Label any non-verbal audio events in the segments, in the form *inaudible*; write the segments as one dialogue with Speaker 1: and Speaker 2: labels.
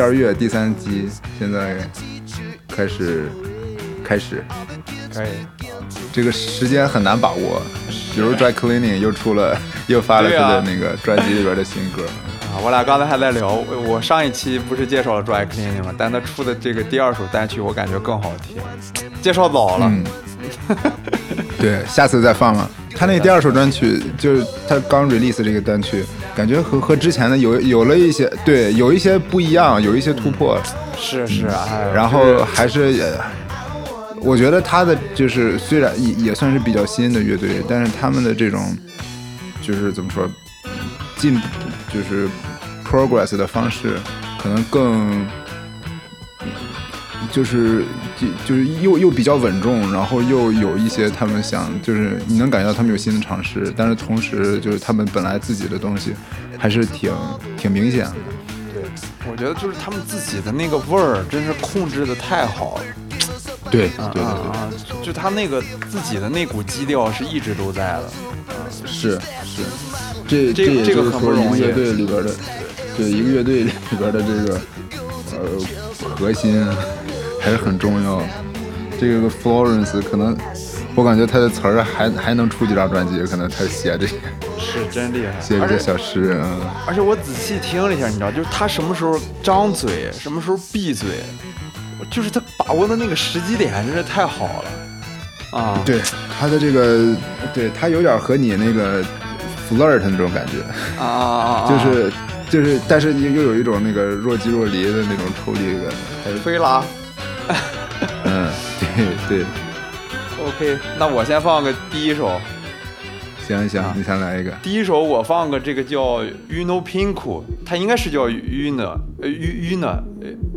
Speaker 1: 们的那个随机而乐第三季现在开始开始，
Speaker 2: 可以。
Speaker 1: 这个时间很难把握。比如 Dry Cleaning 又出了，*laughs* 又发了他的那个专辑里边的新歌。
Speaker 2: 啊，我俩刚才还在聊，我上一期不是介绍了 Dry Cleaning 吗？但他出的这个第二首单曲，我感觉更好听。介绍早了。
Speaker 1: 嗯。*laughs* 对，下次再放吧。他那第二首单曲就是他刚 release 这个单曲，感觉和和之前的有有了一些对，有一些不一样，有一些突破。
Speaker 2: 是是啊。
Speaker 1: 然后还是。我觉得他的就是虽然也也算是比较新的乐队，但是他们的这种就是怎么说进就是 progress 的方式可能更就是就就是又又比较稳重，然后又有一些他们想就是你能感觉到他们有新的尝试，但是同时就是他们本来自己的东西还是挺挺明显的。
Speaker 2: 对，我觉得就是他们自己的那个味儿真是控制的太好了。
Speaker 1: 对
Speaker 2: 对啊啊！就他那个自己的那股基调是一直都在的，
Speaker 1: 是是，这
Speaker 2: 这
Speaker 1: 这个
Speaker 2: 很不容易。
Speaker 1: 乐队里边的，对一个乐队里边的这个呃核心还是很重要。这个 Florence 可能我感觉他的词儿还还能出几张专辑，可能他写这些
Speaker 2: 是真厉害，
Speaker 1: 写这些小诗啊。
Speaker 2: 而且我仔细听了一下，你知道，就是他什么时候张嘴，什么时候闭嘴。就是他把握的那个时机点真是太好了，啊，
Speaker 1: 对他的这个，对他有点和你那个 flirt 那种感觉，
Speaker 2: 啊啊啊，
Speaker 1: 就是就是，但是又又有一种那个若即若离的那种抽离感，
Speaker 2: 还是飞拉，*laughs*
Speaker 1: 嗯，对对
Speaker 2: ，OK，那我先放个第一首。
Speaker 1: 行行，你先来一个。
Speaker 2: 第一首我放个这个叫 Uno Pinku，它应该是叫 Uno，呃 Uno，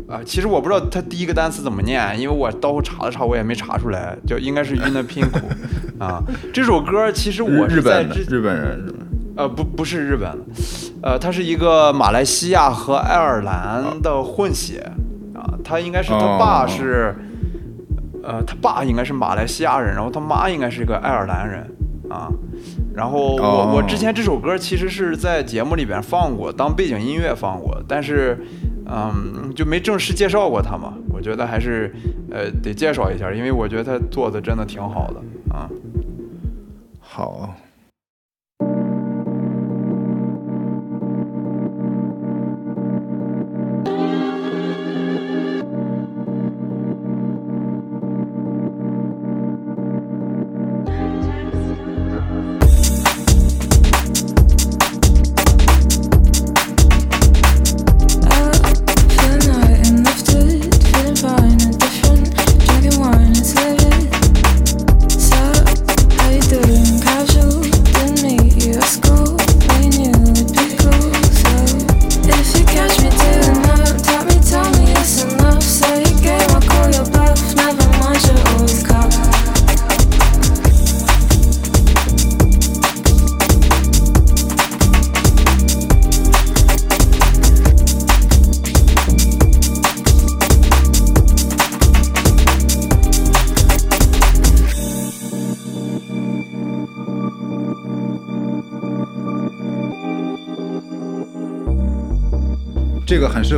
Speaker 2: 啊，其实我不知道它第一个单词怎么念，因为我到后查了查，我也没查出来，就应该是 Uno Pinku，*laughs* 啊，这首歌其实我
Speaker 1: 日本日本人？
Speaker 2: 呃，不不是日本，呃，它是一个马来西亚和爱尔兰的混血，啊，他应该是他爸是，呃，他爸应该是马来西亚人，然后他妈应该是一个爱尔兰人，啊。然后我我之前这首歌其实是在节目里边放过，当背景音乐放过，但是，嗯，就没正式介绍过他嘛。我觉得还是，呃，得介绍一下，因为我觉得他做的真的挺好的啊。
Speaker 1: 好。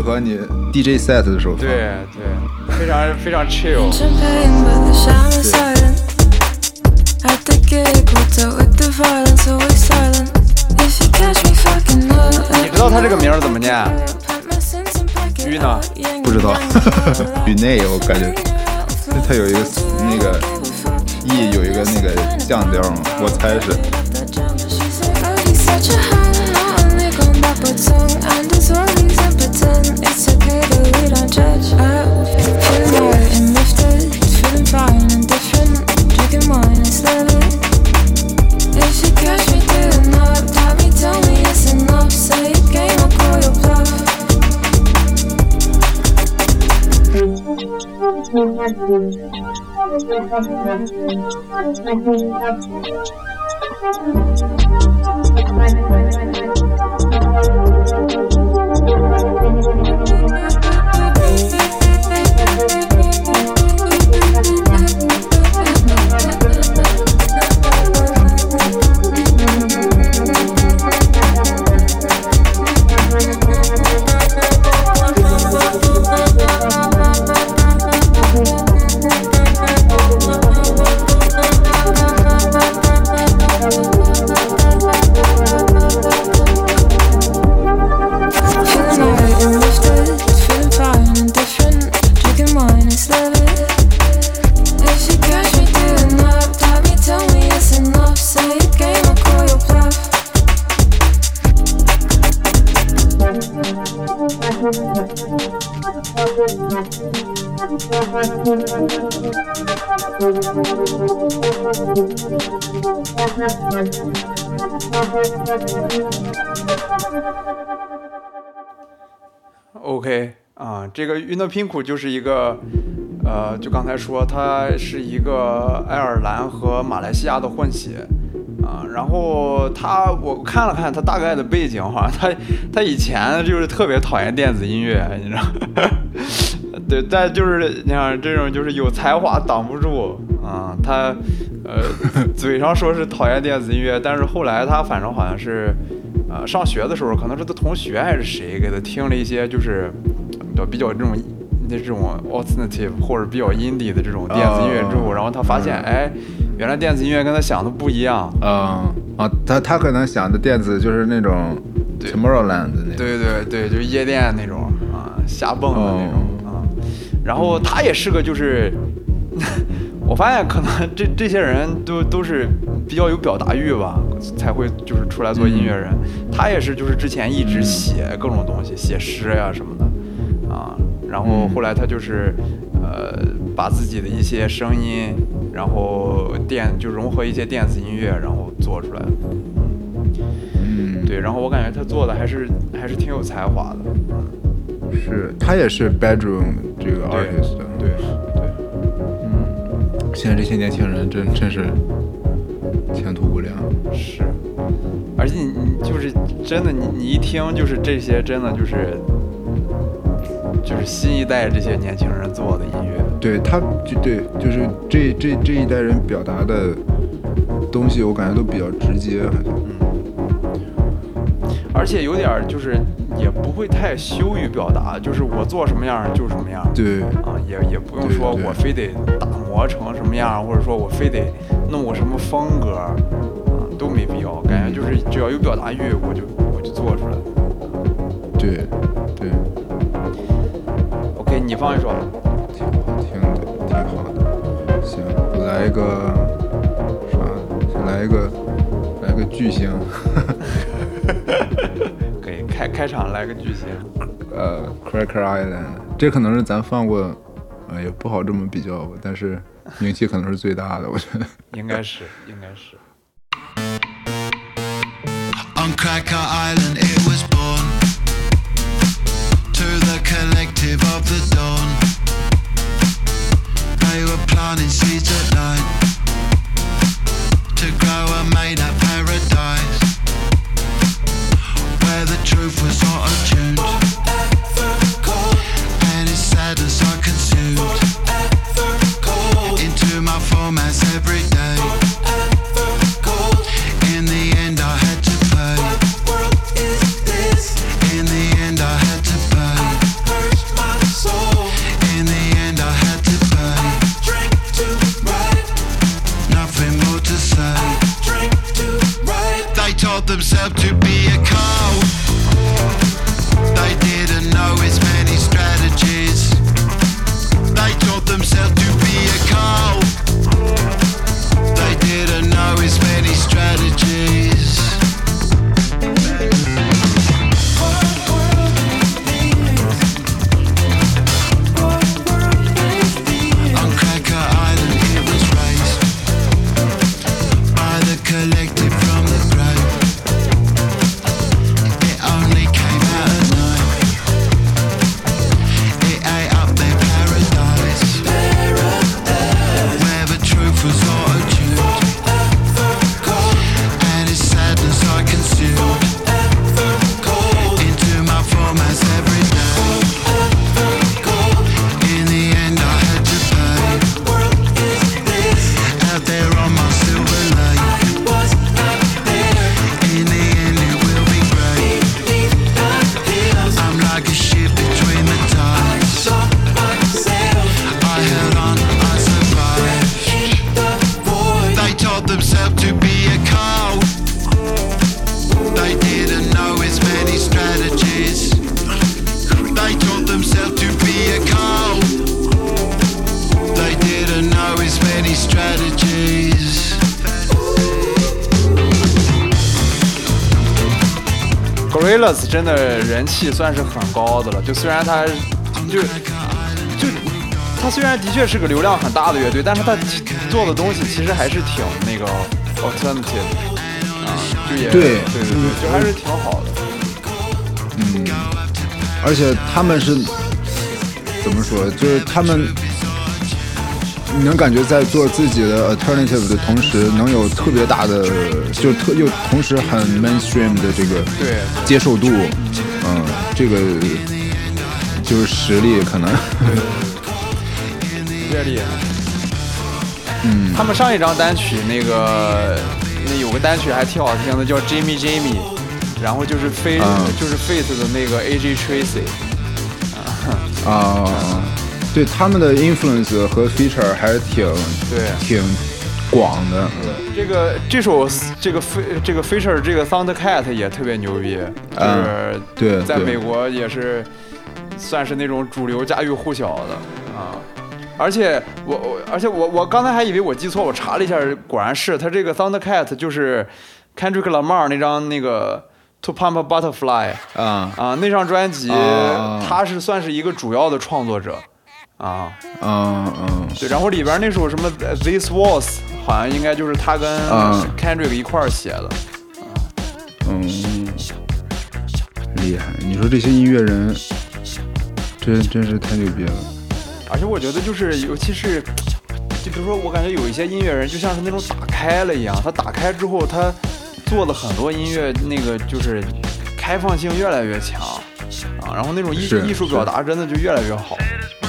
Speaker 1: 合你 DJ set 的时候放。
Speaker 2: 对对，非常非常 chill。你知道他这个名怎么念？鱼呢？
Speaker 1: 不知道。鱼内，我感觉他有一个那个 E 有一个那个降调嘛，我猜是。Thank you.
Speaker 2: OK 啊，这个运动拼库就是一个，呃，就刚才说，它是一个爱尔兰和马来西亚的混血啊。然后他，我看了看他大概的背景，好像他他以前就是特别讨厌电子音乐，你知道？*laughs* 对，但就是你看这种就是有才华挡不住啊。他呃嘴上说是讨厌电子音乐，但是后来他反正好像是。呃，上学的时候可能是他同学还是谁给他听了一些就是比较这种那这种 alternative 或者比较 indie 的这种电子音乐之后，然后他发现，哎，原来电子音乐跟他想的不一样。
Speaker 1: 嗯啊，他他可能想的电子就是那种 Tomorrowland 的那种。
Speaker 2: 对对对，就是夜店那种啊，瞎蹦的那种啊。然后他也是个就是。我发现可能 *laughs* 这这些人都都是比较有表达欲吧，才会就是出来做音乐人。他也是就是之前一直写各种东西，写诗呀什么的，啊，然后后来他就是呃把自己的一些声音，然后电就融合一些电子音乐，然后做出来的。
Speaker 1: 嗯，
Speaker 2: 对，然后我感觉他做的还是还是挺有才华的。
Speaker 1: 是他也是 bedroom 这个 artist。
Speaker 2: 对。
Speaker 1: 现在这些年轻人真真是前途无量，
Speaker 2: 是，而且你你就是真的，你你一听就是这些真的就是就是新一代这些年轻人做的音乐，
Speaker 1: 对他就对就是这这这一代人表达的东西，我感觉都比较直接，
Speaker 2: 嗯，而且有点就是也不会太羞于表达，就是我做什么样就是什么样，
Speaker 1: 对，
Speaker 2: 啊也也不用说我非得打。磨成什么样，或者说我非得弄个什么风格，啊，都没必要。感觉就是只要有表达欲，我就我就做出来。
Speaker 1: 对，对。
Speaker 2: OK，你放一首。
Speaker 1: 挺好听的，挺好的。行，来一个啥？先来一个，来个巨星。*laughs*
Speaker 2: 可以开开场来个巨星。
Speaker 1: 呃，Cracker Island，这可能是咱放过。呃，也不好这么比较吧，但是名气可能是最大的，我觉得。
Speaker 2: 应该是，应该是。
Speaker 3: On Cracker Island it was born To the collective of the dawn They were planting seeds at night To grow a made up paradise Where the truth was not attuned
Speaker 2: 真的人气算是很高的了，就虽然他就就他虽然的确是个流量很大的乐队，但是他做的东西其实还是挺那个 alternative 啊，就也
Speaker 1: 对
Speaker 2: 对对对，就还是挺好的。
Speaker 1: 嗯而且他们是怎么说？就是他们，你能感觉在做自己的 alternative 的同时，能有特别大的，就特又同时很 mainstream 的这个
Speaker 2: 对，
Speaker 1: 接受度，嗯，这个就是实力可能，
Speaker 2: 越厉害。嗯，他们上一张单曲那个那有个单曲还挺好听的，叫 Jimmy Jimmy，然后就是飞、
Speaker 1: 啊。
Speaker 2: 就是 Face 的那个 AJ Tracy，
Speaker 1: 啊，对他们的 influence 和 feature 还是挺
Speaker 2: 对。
Speaker 1: 挺广的，
Speaker 2: 这个这首这个飞这个 feature 这个 Thundercat 也特别牛逼，就是
Speaker 1: 啊对对。
Speaker 2: 在美国也是算是那种主流家喻户晓的啊。而且我我而且我我刚才还以为我记错，我查了一下，果然是他这个 Thundercat 就是 Kendrick Lamar 那张那个 To Pump a Butterfly
Speaker 1: 啊。
Speaker 2: 啊那张专辑，
Speaker 1: 啊。
Speaker 2: 他是算是一个主要的创作者啊。
Speaker 1: 嗯嗯
Speaker 2: 对，然后里边那首什么呃 This Was 好像应该就是他跟
Speaker 1: 啊
Speaker 2: Kendrick 一块儿写的。
Speaker 1: 嗯，厉害！你说这些音乐人，真真是太牛逼了。
Speaker 2: 而且我觉得就是，尤其是，就比如说，我感觉有一些音乐人就像是那种打开了一样，他打开之后，他做的很多音乐，那个就是开放性越来越强啊，然后那种艺
Speaker 1: 是
Speaker 2: 艺术表达真的就越来越好。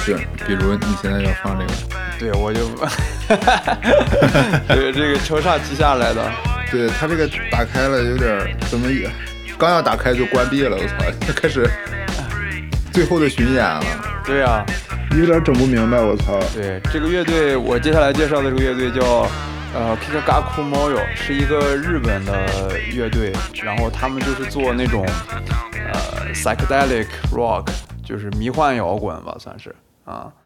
Speaker 1: 是，比如你现在要放这个，
Speaker 2: 对，我就，*laughs* 对这个承上启下来的，
Speaker 1: 对他这个打开了，有点怎么也，刚要打开就关闭了，我操，就 *laughs* 开始最后的巡演了，
Speaker 2: 对呀、
Speaker 1: 有点整不明白，我操。
Speaker 2: 对这个乐队，我接下来介绍的这个乐队叫呃 Kikagaku Moyo，是一个日本的乐队，然后他们就是做那种呃 psychedelic rock，就是迷幻摇滚吧，算是啊。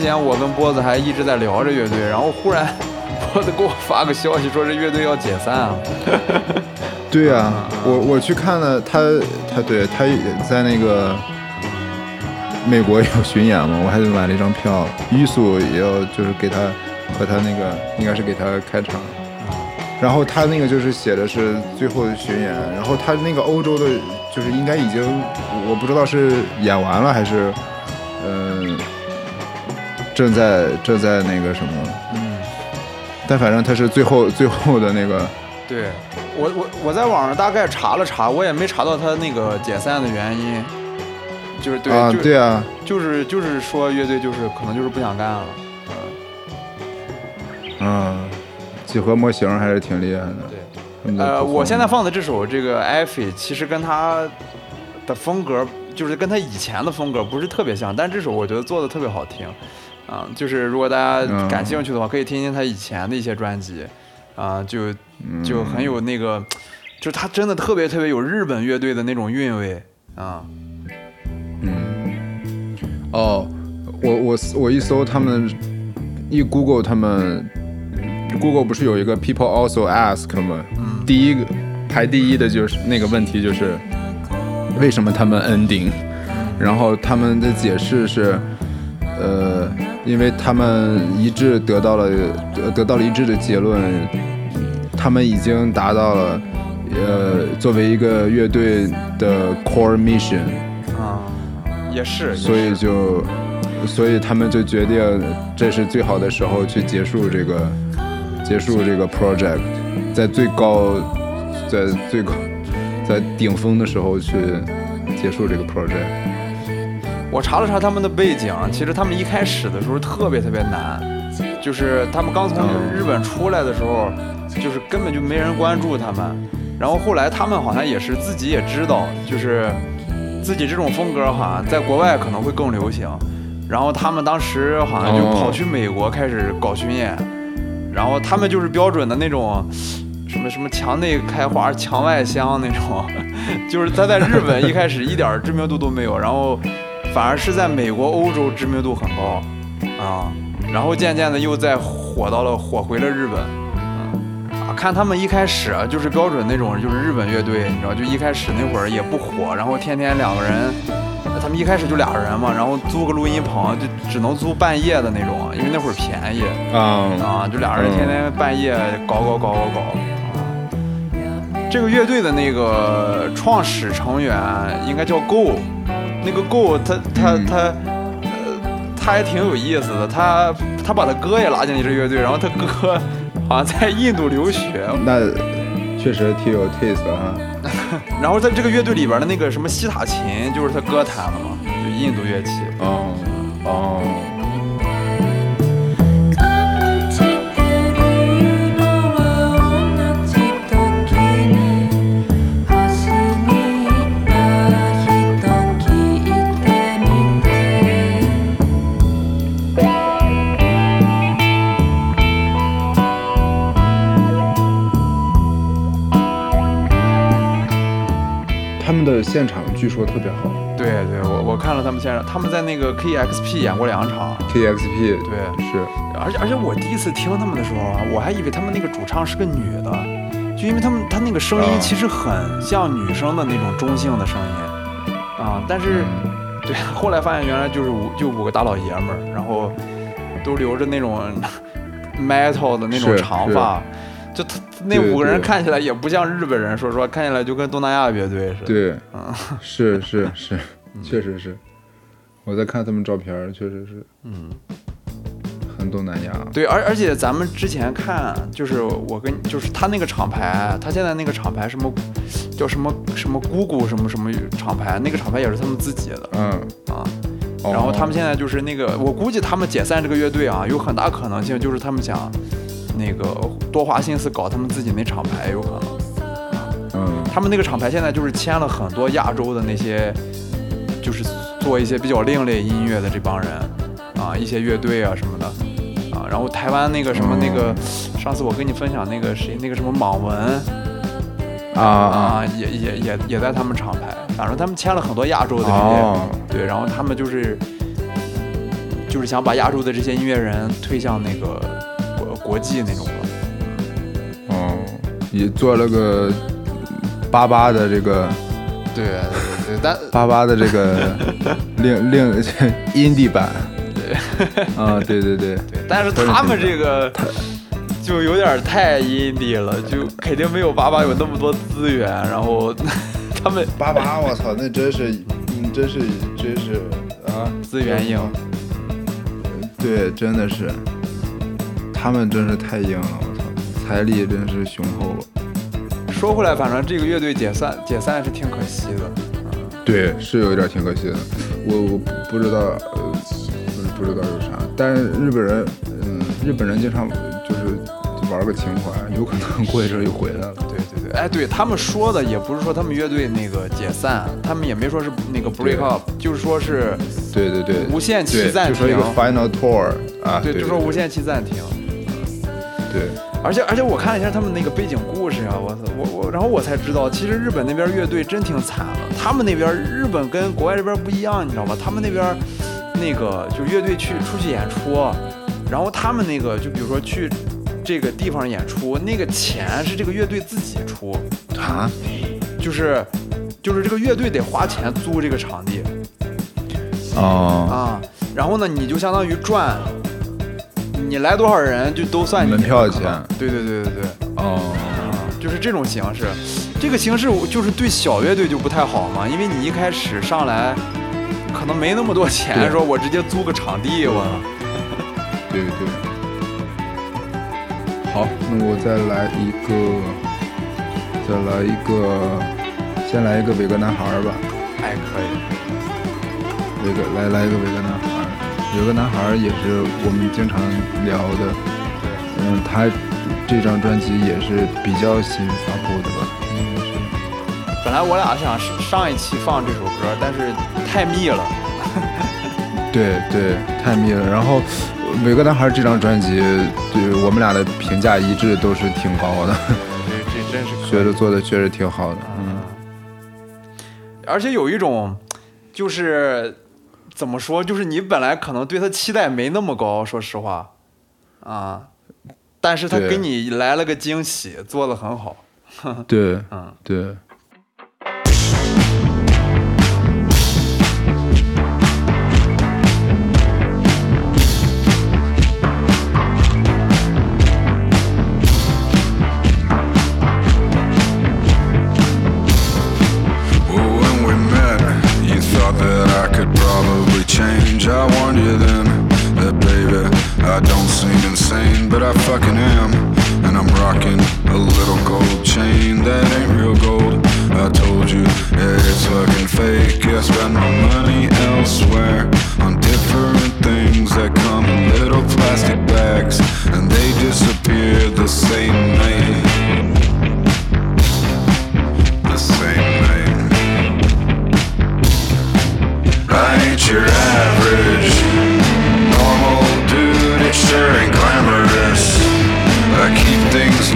Speaker 2: 前前我跟波子还一直在聊这乐队，然后忽然 *laughs* 波子给我发个消息说这乐队要解散啊。*laughs*
Speaker 1: 对呀、我我去看了他，他对他也在那个美国有巡演嘛，我还买了一张票，玉素也要就是给他和他那个应该是给他开场，然后他那个就是写的是最后的巡演，然后他那个欧洲的，就是应该已经我不知道是演完了还是、正在正在那个什么，
Speaker 2: 嗯，
Speaker 1: 但反正他是最后 *laughs* 最后的那个
Speaker 2: 对我我我在网上大概查了查，我也没查到他那个解散的原因，就是对，
Speaker 1: 啊，对啊，
Speaker 2: 就是就是说乐队就是可能就是不想干了，
Speaker 1: 嗯，几何模型还是挺厉害的。
Speaker 2: 对。呃，我现在放的这首这个《Effie》，其实跟他的风格，就是跟他以前的风格不是特别像，但这首我觉得做的特别好听，啊、就是如果大家
Speaker 1: 嗯。
Speaker 2: 感兴趣的话，可以听听他以前的一些专辑，啊、就
Speaker 1: 嗯。
Speaker 2: 就很有那个，就是他真的特别特别有日本乐队的那种韵味，啊、嗯。
Speaker 1: 哦，我我我一搜他们，一 Google 他们，Google 不是有一个 People also ask 吗？第一个排第一的就是那个问题就是为什么他们 ending，然后他们的解释是，呃，因为他们一致得到了得得到了一致的结论，他们已经达到了。呃，作为一个乐队的 core mission，
Speaker 2: 啊、也是，
Speaker 1: 所以就，所以他们就决定这是最好的时候去结束这个，结束这个 project，在最高，在最高，在顶峰的时候去结束这个 project。
Speaker 2: 我查了查他们的背景，其实他们一开始的时候特别特别难，就是他们刚从
Speaker 1: 嗯
Speaker 2: 日本出来的时候，就是根本就没人关注他们。然后后来他们好像也是自己也知道，就是自己这种风格好像在国外可能会更流行。然后他们当时好像就
Speaker 1: 哦
Speaker 2: 跑去美国开始搞巡演，然后他们就是标准的那种。什么什么墙内开花墙外香那种，*laughs* 就是他在日本一开始一点知名度都没有，然后反而是在美国、欧洲知名度很高。啊，然后渐渐的又再火到了火回了日本，啊，看他们一开始啊就是标准那种就是日本乐队，你知道，就一开始那会儿也不火，然后天天两个人，他们一开始就俩人嘛，然后租个录音棚就只能租半夜的那种，因为那会儿便宜。
Speaker 1: 啊、
Speaker 2: 啊，就俩人天天半夜搞搞搞搞搞。啊这个乐队的那个创始成员应该叫 Go，那个 Go 他他
Speaker 1: 嗯
Speaker 2: 他，呃，他还挺有意思的，他他把他哥也拉进了这乐队，然后他哥 *laughs* 好像在印度留学，
Speaker 1: 那确实挺有 taste 啊。*laughs*
Speaker 2: 然后在这个乐队里边的那个什么西塔琴就是他哥弹的嘛，就印度乐器。
Speaker 1: 哦哦，的现场据说特别好。
Speaker 2: 对对，我我看了他们现场，他们在那个 KXP 演过两场。
Speaker 1: ，KXP
Speaker 2: 对，
Speaker 1: 是。
Speaker 2: 而且而且我第一次听他们的时候啊，我还以为他们那个主唱是个女的，就因为他们他那个声音
Speaker 1: 啊。
Speaker 2: 其实很像女生的那种中性的声音。啊，但是 *laughs* 对，后来发现原来就是五就五个大老爷们儿，然后都留着那种 *laughs* metal 的那种长发，就他那五个人看起来也不像日本人，说实话，看起来就跟东南亚乐队似的。
Speaker 1: 对，
Speaker 2: 嗯 *laughs*
Speaker 1: 是是是，*laughs* 确实是。我在看他们照片，确实是，
Speaker 2: 嗯。
Speaker 1: 很东南亚。
Speaker 2: 对，而而且咱们之前看，就是我跟就是他那个厂牌，他现在那个厂牌什么叫什么什么姑姑什么什么厂牌，那个厂牌也是他们自己的
Speaker 1: 嗯，
Speaker 2: 啊。
Speaker 1: 哦
Speaker 2: 然后他们现在就是那个，我估计他们解散这个乐队啊，有很大可能性就是他们想那个多花心思搞他们自己那厂牌，有可能。
Speaker 1: 嗯
Speaker 2: 他们那个厂牌现在就是签了很多亚洲的那些，就是做一些比较另类音乐的这帮人啊，一些乐队啊什么的啊。然后台湾那个什么那个，上次我跟你分享那个谁那个什么莽文
Speaker 1: 啊
Speaker 2: 啊，也也也也在他们厂牌，反正他们签了很多亚洲的这些，
Speaker 1: 哦
Speaker 2: 对，然后他们就是就是想把亚洲的这些音乐人推向那个国国际那种的。
Speaker 1: 哦，也做了个八八的这个
Speaker 2: 对对对，但
Speaker 1: 八八的这个 *laughs* 另另 *laughs* indie 版。啊，对对对，
Speaker 2: 对，但是他们这个就有点太 indie 了，就肯定没有八八有那么多资源，然后 *laughs* 他们
Speaker 1: 八八，我操，那真是，嗯，真是真是啊，
Speaker 2: 资源硬。
Speaker 1: 对，真的是，他们真是太硬了，我操，财力真是雄厚了。
Speaker 2: 说回来，反正这个乐队解散解散是挺可惜的。
Speaker 1: 对，是有一点挺可惜的。我我不不知道，呃，不不知道有啥。但是日本人，嗯，日本人经常就是玩个情怀，有可能过一阵儿又回来了。
Speaker 2: 对对对，哎，对他们说的也不是说他们乐队那个解散，他们也没说是那个 break up，就是说是
Speaker 1: 对对对，
Speaker 2: 无限期
Speaker 1: 对
Speaker 2: 暂
Speaker 1: 就说一个
Speaker 2: 停
Speaker 1: final tour 啊，
Speaker 2: 对，就说无限期暂停。
Speaker 1: 对，
Speaker 2: 而且而且我看了一下他们那个背景故事啊，我操，我我然后我才知道，其实日本那边乐队真挺惨的。他们那边日本跟国外这边不一样，你知道吗？他们那边那个就乐队去出去演出，然后他们那个就比如说去这个地方演出，那个钱是这个乐队自己出，
Speaker 1: 啊，
Speaker 2: 就是就是这个乐队得花钱租这个场地
Speaker 1: 哦，
Speaker 2: 啊，然后呢你就相当于赚。你来多少人就都算你
Speaker 1: 门票
Speaker 2: 的
Speaker 1: 钱
Speaker 2: 对对对对对，
Speaker 1: 哦，
Speaker 2: 就是这种形式。这个形式我就是对小乐队就不太好嘛，因为你一开始上来可能没那么多钱，说我直接租个场地，我
Speaker 1: 对对。好，那我再来一个，再来一个，先来一个伟哥男孩儿吧。
Speaker 2: 哎可以。
Speaker 1: 伟哥，来来一个伟哥男孩儿。伟哥男孩儿也是我们经常聊的，嗯，他这张专辑也是比较新发布的吧？应该是。
Speaker 2: 本来我俩想上一期放这首歌，但是太密了。*laughs*
Speaker 1: 对对，太密了。然后，每个男孩儿这张专辑，对我们俩的评价一致都是挺高的，
Speaker 2: 这这真是 *laughs*
Speaker 1: 觉得做的确实挺好的。嗯，
Speaker 2: 而且有一种，就是怎么说，就是你本来可能对他期待没那么高，说实话，啊，但是他给你来了个惊喜，做的很好。*laughs*
Speaker 1: 对，
Speaker 2: 嗯，
Speaker 1: 对。
Speaker 4: Insane, but I fucking am. And I'm rocking a little gold chain that ain't real gold. I told you, yeah, it's fucking fake. I spend my money elsewhere on different things that come in little plastic bags, and they disappear the same night. The same night. I ain't your average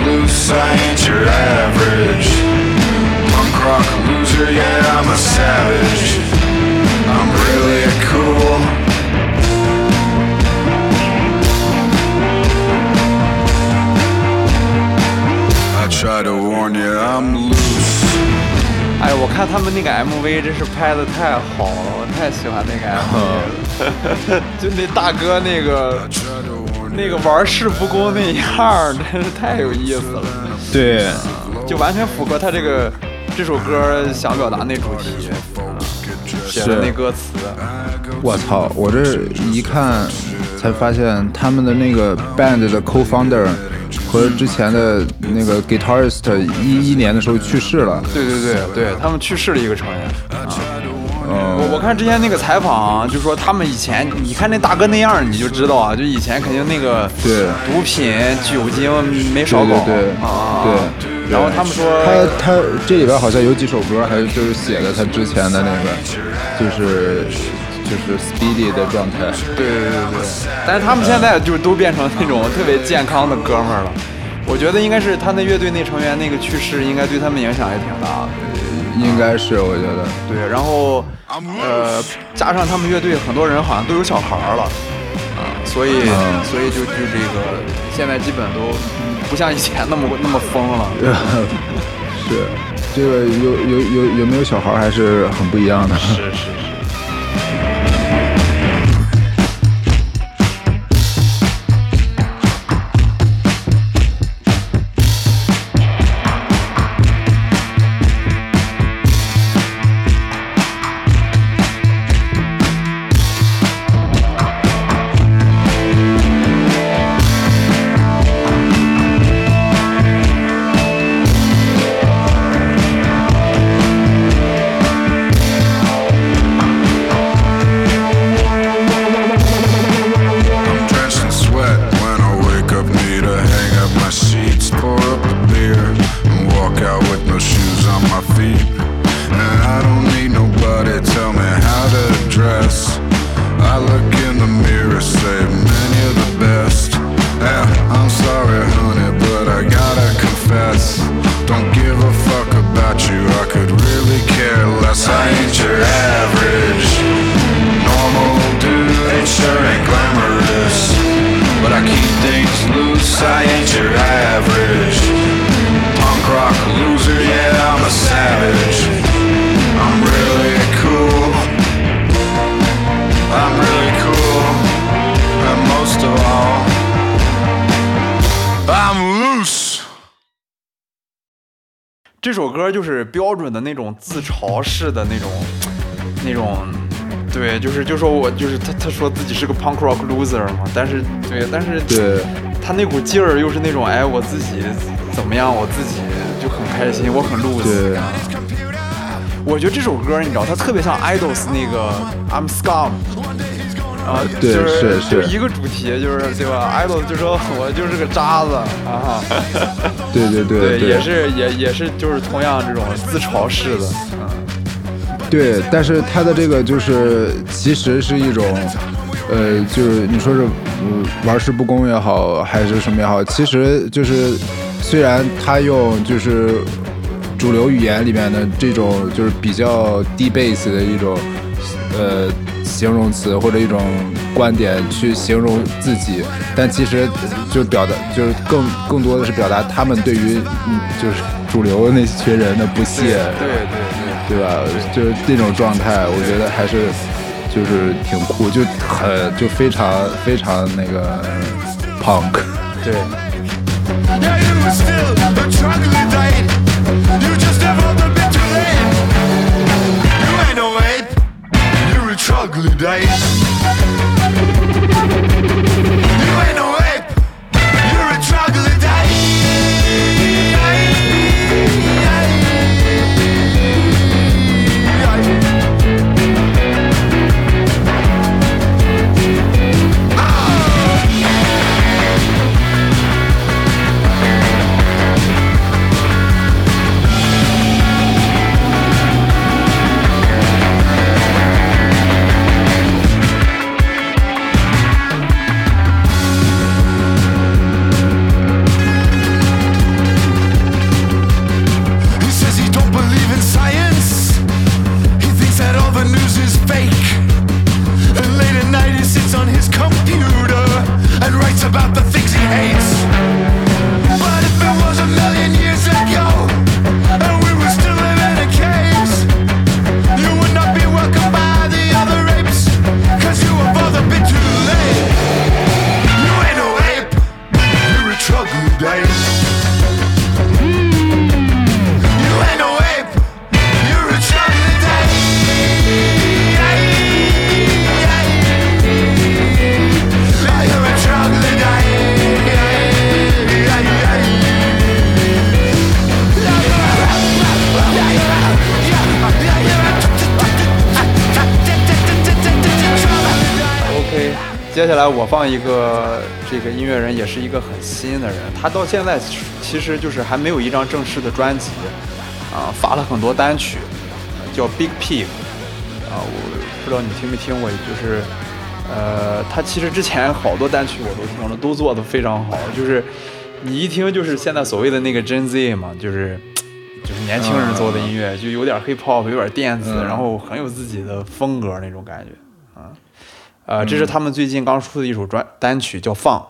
Speaker 4: loose. I ain't your average punk rock loser. Yeah, I'm a savage. I'm really cool. I try to warn you, I'm loose.
Speaker 2: 哎，我看他们那个 MV 真是拍的太好了，我太喜欢那个 MV 了。就那大哥那个 *laughs* 那个玩世不恭那样儿，真是太有意思了，
Speaker 1: 对，
Speaker 2: 就完全符合他这个这首歌想表达那主题，写的那歌词。
Speaker 1: 我操！我这一看才发现他们的那个 band 的 co-founder 和之前的那个 guitarist 一一年的时候去世了。
Speaker 2: 对对对对，他们去世了一个成员。
Speaker 1: 嗯，
Speaker 2: 我我看之前那个采访，就说他们以前，你看那大哥那样，你就知道啊，就以前肯定那个
Speaker 1: 对
Speaker 2: 毒品、酒精没少搞，
Speaker 1: 对对对
Speaker 2: 啊，
Speaker 1: 对
Speaker 2: 然后他们说，
Speaker 1: 他他这里边好像有几首歌，还就是写的他之前的那个，就是就是 speedy 的状态。
Speaker 2: 对对对对，但是他们现在就都变成那种特别健康的哥们儿了。我觉得应该是他那乐队那成员那个去世，应该对他们影响也挺大的。
Speaker 1: 应该是我觉得，
Speaker 2: 对，然后呃，加上他们乐队很多人好像都有小孩了，啊，所以、
Speaker 1: 嗯
Speaker 2: 所以就就这个现在基本都嗯不像以前那么那么疯了。*laughs*
Speaker 1: 是这个有有有有没有小孩还是很不一样的。
Speaker 2: 是是是。这首歌就是标准的那种自嘲式的那种那种。对，就是就说我就是他，他说自己是个 punk rock loser 嘛，但是对，但是
Speaker 1: 对
Speaker 2: 他那股劲儿又是那种哎，我自己怎么样，我自己就很开心，我很啊。我觉得这首歌你知道，它特别像 Idols 那个 I'm Scum 啊，
Speaker 1: 对
Speaker 2: 就是
Speaker 1: 是
Speaker 2: 就一个主题，就是对吧？Idols 就说我就是个渣子啊，*laughs*
Speaker 1: 对对对
Speaker 2: 对，也是也也是就是同样这种自嘲式的，嗯，
Speaker 1: 对，但是他的这个就是其实是一种，呃，就是你说是嗯玩世不恭也好，还是什么也好，其实就是虽然他用就是主流语言里面的这种就是比较低 base 的一种呃形容词或者一种观点去形容自己，但其实就表达就是更更多的是表达他们对于嗯就是主流那群人的不屑。
Speaker 2: 对对对。
Speaker 1: 对吧？就是这种状态，我觉得还是就是挺酷，就很就非常非常那个 punk。
Speaker 2: 对，paradise. 我放一个这个音乐人，也是一个很新的人，他到现在其实就是还没有一张正式的专辑，啊，发了很多单曲，叫 Big Pig，啊，我不知道你听没听过，就是，呃，他其实之前好多单曲我都听了，都做的非常好，就是你一听就是现在所谓的那个 Gen Z 嘛，就是。就是年轻人做的音乐，就有点 hip hop，有点电子，
Speaker 1: 嗯
Speaker 2: 然后很有自己的风格那种感觉啊。呃，这是他们最近刚出的一首专单曲，叫《放》。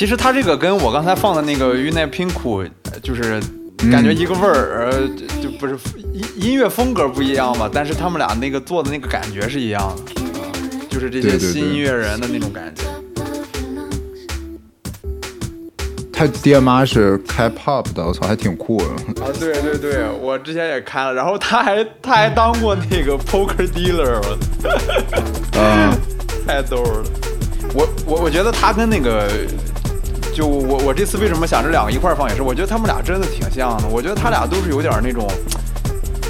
Speaker 2: 其实它这个跟我刚才放的那个《玉奈拼苦》就是感觉一个味儿，呃，就就不是音音乐风格不一样吧，但是他们俩那个做的那个感觉是一样的。就是这些新音乐人的那种感觉。
Speaker 1: 他爹妈是开 pop 的，我操，还挺酷的。
Speaker 2: 啊，对对对，我之前也开了，然后他还他还当过那个 poker dealer，我
Speaker 1: 啊，*laughs*
Speaker 2: 太逗了。我我我觉得他跟那个，就我我这次为什么想这两个一块放，也是我觉得他们俩真的挺像的。我觉得他俩都是有点那种，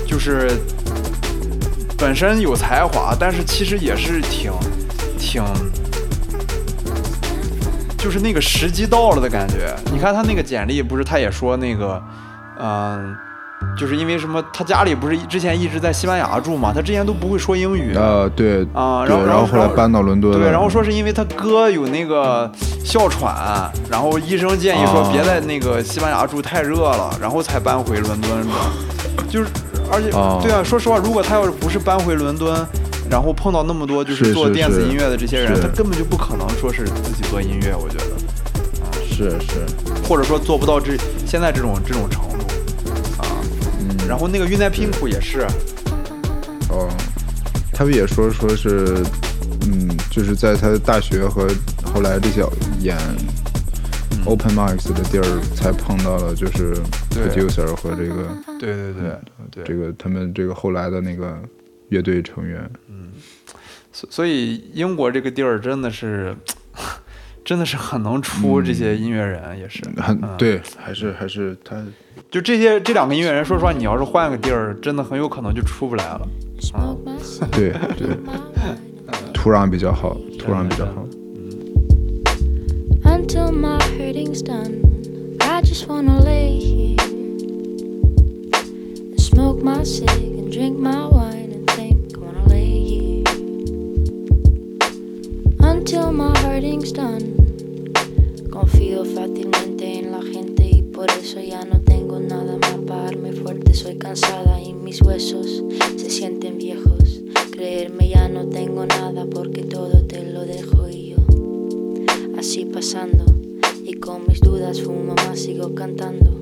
Speaker 2: 就是本身有才华，但是其实也是挺挺，就是那个时机到了的感觉。你看他那个简历，不是他也说那个，嗯、就是因为什么，他家里不是之前一直在西班牙住嘛，他之前都不会说英语。
Speaker 1: 呃，对对
Speaker 2: 啊然后然后
Speaker 1: 后后来搬到伦敦。
Speaker 2: 对，然后说是因为他哥有那个哮喘，然后医生建议说
Speaker 1: 啊
Speaker 2: 别在那个西班牙住太热了，然后才搬回伦敦的。就是，而且、
Speaker 1: 啊
Speaker 2: 对啊，说实话，如果他要是不是搬回伦敦，然后碰到那么多就是做电子音乐的这些人，
Speaker 1: 是
Speaker 2: 他根本就不可能说是自己做音乐，我觉得，
Speaker 1: 是是，
Speaker 2: 或者说做不到这现在这种这种程度啊。
Speaker 1: 嗯，
Speaker 2: 然后那个 Unai Pinku 也是，
Speaker 1: 哦，他们也说说是，嗯，就是在他大学和后来这些演 open mics 的地儿才碰到了，就是 producer 和这个
Speaker 2: 对对对对，
Speaker 1: 这个他们这个后来的那个乐队成员。
Speaker 2: 所所以英国这个地儿真的是，真的是很能出这些音乐人，也是
Speaker 1: 很
Speaker 2: 嗯
Speaker 1: 对，还是还是他
Speaker 2: 就这些这两个音乐人，说实话，你要是换个地儿，真的很有可能就出不来了。啊，
Speaker 1: 对对土壤比较好，土壤比较好。
Speaker 5: Until my hurting's done, I just wanna lay here and smoke my cig and drink my wine and think. I wanna lay here until my hurting's done. Confío fácilmente en la gente y por eso ya no tengo nada más para darme fuerte. Soy cansada y mis huesos se sienten viejos. Creerme ya no tengo nada porque todo te lo dejo y yo así pasando y con mis dudas fumo más sigo cantando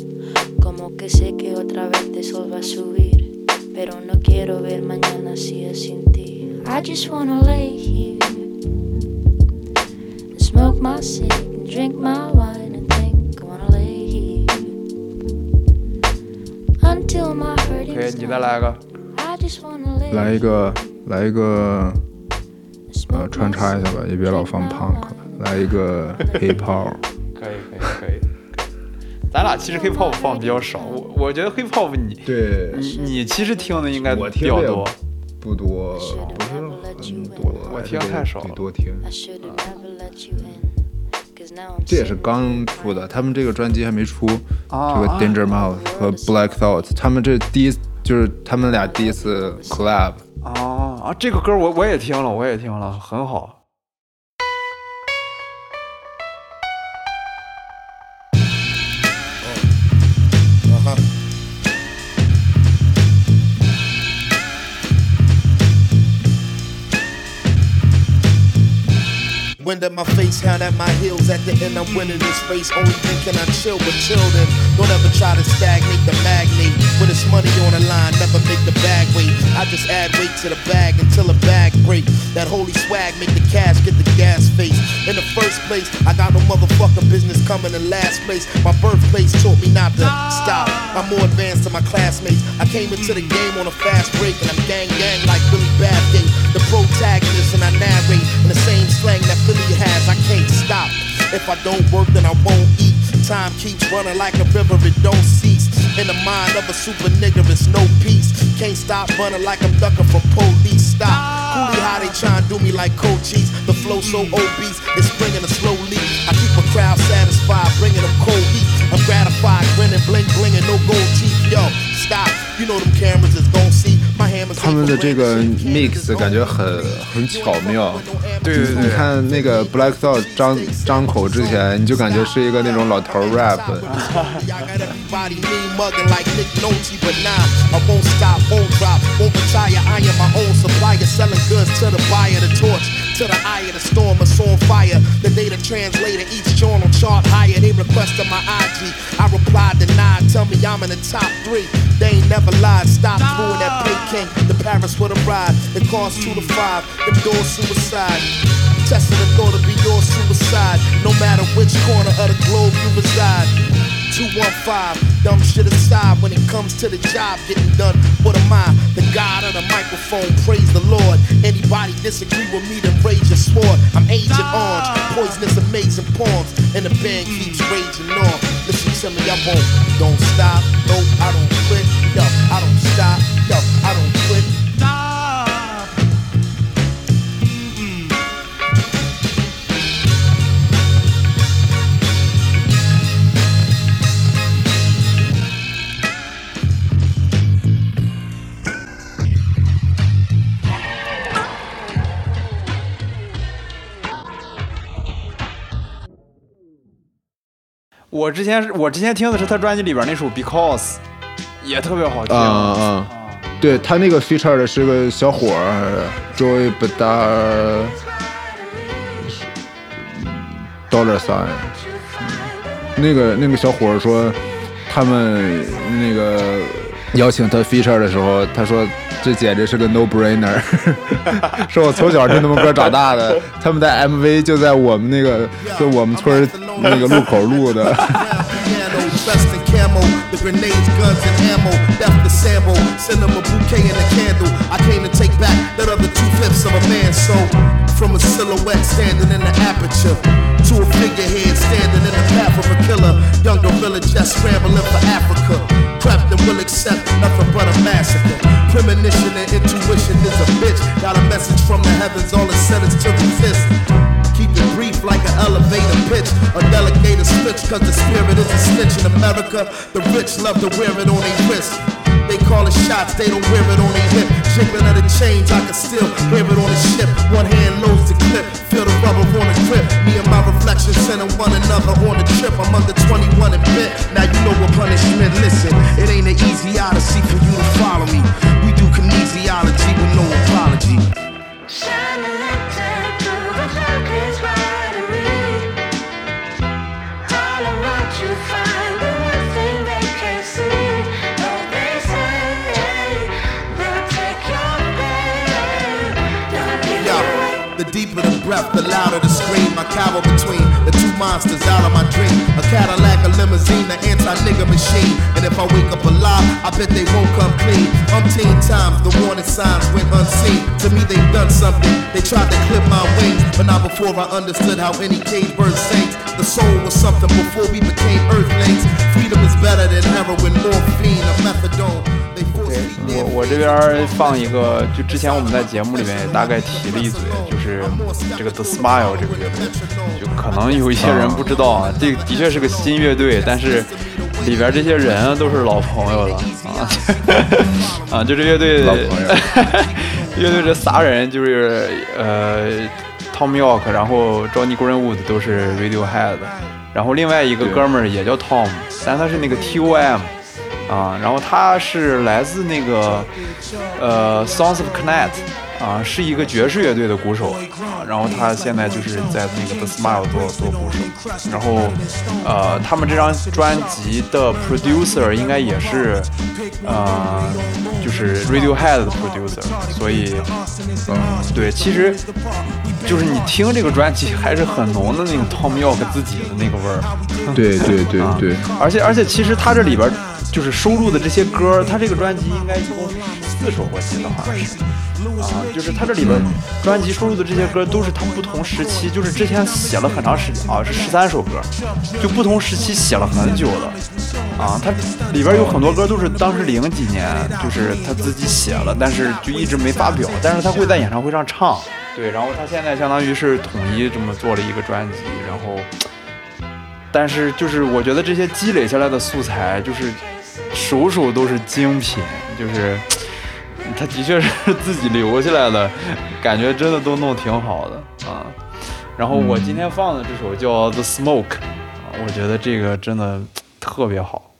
Speaker 5: como que sé que otra vez el sol va a subir pero no quiero ver mañana si es sin ti I just wanna lay here smoke my cig and drink my
Speaker 2: 再来
Speaker 5: 一个，
Speaker 1: 来一个，来一个，呃，穿插一下吧，也别老放 punk，来一个 *laughs* hiphop，
Speaker 2: 可以可以可以。咱俩其实 hiphop 放比较少，我我觉得 hiphop 你
Speaker 1: 对，
Speaker 2: 你你其实听的应该要多。
Speaker 1: 不多不是很多，
Speaker 2: 我听太少了，
Speaker 1: 得多听。这也是刚出的，他们这个专辑还没出，这个 Danger Mouse 和 Black Thought，他们这第一。就是他们俩第一次 collab。
Speaker 2: 啊啊，这个歌我我也听了，我也听了，很好。
Speaker 6: Wind at my face, hand at my heels. At the end, I'm winning this race. Only thinking I chill, with children. Don't ever try to stagnate the magnate. With this money on the line, never make the bag wait. I just add weight to the bag until the bag break. That holy swag make the cash get the gas face. In the first place, I got no motherfucking business coming in last place. My birthplace taught me not to stop. I'm more advanced than my classmates. I came into the game on a fast break, and I'm gang gang like Billy Bathgate. The protagonist, and I narrate in the same slang that Philly has. I can't stop. If I don't work, then I won't eat. Time keeps running like a river, it don't cease. In the mind of a super nigga, it's no peace. Can't stop running like I'm ducking from police. Stop. Coolie how they tryna do me like cold cheese. The flow so obese, it's bringing a slow. I keep a crowd satisfied, bringing them cold heat. I'm gratified, grinning, bling, blinging, no gold teeth. Yo, stop. You know them cameras is gon' see.
Speaker 1: 他们的这个 mix 感觉很很巧妙。
Speaker 2: 对对对
Speaker 1: 你看那个 Black Thought 张张口之前，你就感觉是一个那种老头 rap。
Speaker 6: To the the the eye of the storm, it's on fire. The data translator, each journal chart higher. They requested my IG. I replied denied. Tell me I'm in the top three. They ain't never lied. Stop fooling that Peking. The Paris with a ride. It costs two to five. Them doors suicide. Testing the thought to be your suicide. No matter which corner of the globe you reside. 215, dumb shit aside when it comes to the job getting done. What am I? The God of the microphone, praise the Lord. Anybody disagree with me, then rage your sword. I'm Agent Orange, poisonous, amazing poems, and the band keeps raging on. Listen to me, I won't, don't stop, no, I don't quit, yo, I don't stop, yo, I don't
Speaker 2: 我之前是我之前听的是他专辑里边那首 Because，也特别好听。
Speaker 1: 啊啊，对他那个 feature 的是个小伙儿，Joy b a d a Dollar Sign，那个那个小伙儿说，他们那个邀请他 feature 的时候，他说这简直是个 no brainer，说我从小听他们歌长大的，他们的 MV 就在我们那个就我们村那个路口录的。
Speaker 6: From a silhouette standing in the aperture figurehead standing in the path of a killer, young gorilla just scrambling for Africa. Prepped and will accept nothing but a massacre. Premonition and intuition is a bitch. Got a message from the heavens, all it said is to resist. Keep it brief like an elevator pitch. A delegator switch, cause the spirit is a snitch in America. The rich love to wear it on their wrist. They call it shots, they don't wear it on their hip. Jiggling of the chains, I can still hear it on the ship. One hand loads the clip, feel the rubber on the grip. Me and my reflection sending one another on the trip. I'm under 21 and bit. Now you know what punishment. Listen, it ain't an easy odyssey for you to follow me. We do kinesiology with no apology.
Speaker 7: Shine
Speaker 6: breath, the louder the scream. I cower between the two monsters out of my dream. A Cadillac, a limousine, an anti-nigga machine. And if I wake up alive, I bet they won't come clean. Umpteen times, the warning signs went unseen. To me, they've done something. They tried to clip my wings, but not before I understood how any cage bird sings. The soul was something before we became earthlings. Freedom is better than heroin, morphine, or methadone. They force feed
Speaker 2: 我
Speaker 6: their
Speaker 2: 我这边放一个，就之前我们在节目里面也大概提了一嘴，就是这个 The Smile 这个乐队，就可能 有一些人不知道啊，这的确是个新乐队，但是里边这些人都是老朋友了啊 *laughs* 啊，就这乐队
Speaker 1: 老朋友 *laughs*
Speaker 2: 乐队这仨人就是呃 Tom York，然后 Johnny Greenwood 都是 Radiohead，然后另外一个哥们儿也叫 Tom，但他是那个 T.O.M。啊，然后他是来自那个呃 Songs of Connect 啊，是一个爵士乐队的鼓手啊，然后他现在就是在那个 The Smile 做做鼓手，然后呃，他们这张专辑的 producer 应该也是呃，就是 Radiohead 的 producer，所以嗯，对，其实就是你听这个专辑还是很浓的那个 Tom York 自己的那个味儿。
Speaker 1: 对对对
Speaker 2: 啊
Speaker 1: 对，
Speaker 2: 而且而且其实他这里边就是收录的这些歌，他这个专辑应该一共是四首，我记得好像是啊，就是他这里边专辑收录的这些歌都是他不同时期，就是之前写了很长时间啊，是十三首歌，就不同时期写了很久的啊，他里边有很多歌都是当时零几年就是他自己写了，但是就一直没发表，但是他会在演唱会上唱，对，然后他现在相当于是统一这么做了一个专辑，然后。但是就是我觉得这些积累下来的素材，就是首首都是精品，就是他的确是 *laughs* 自己留下来的，感觉真的都弄挺好的啊。然后我今天放的这首叫《The Smoke》，啊，我觉得这个真的特别好。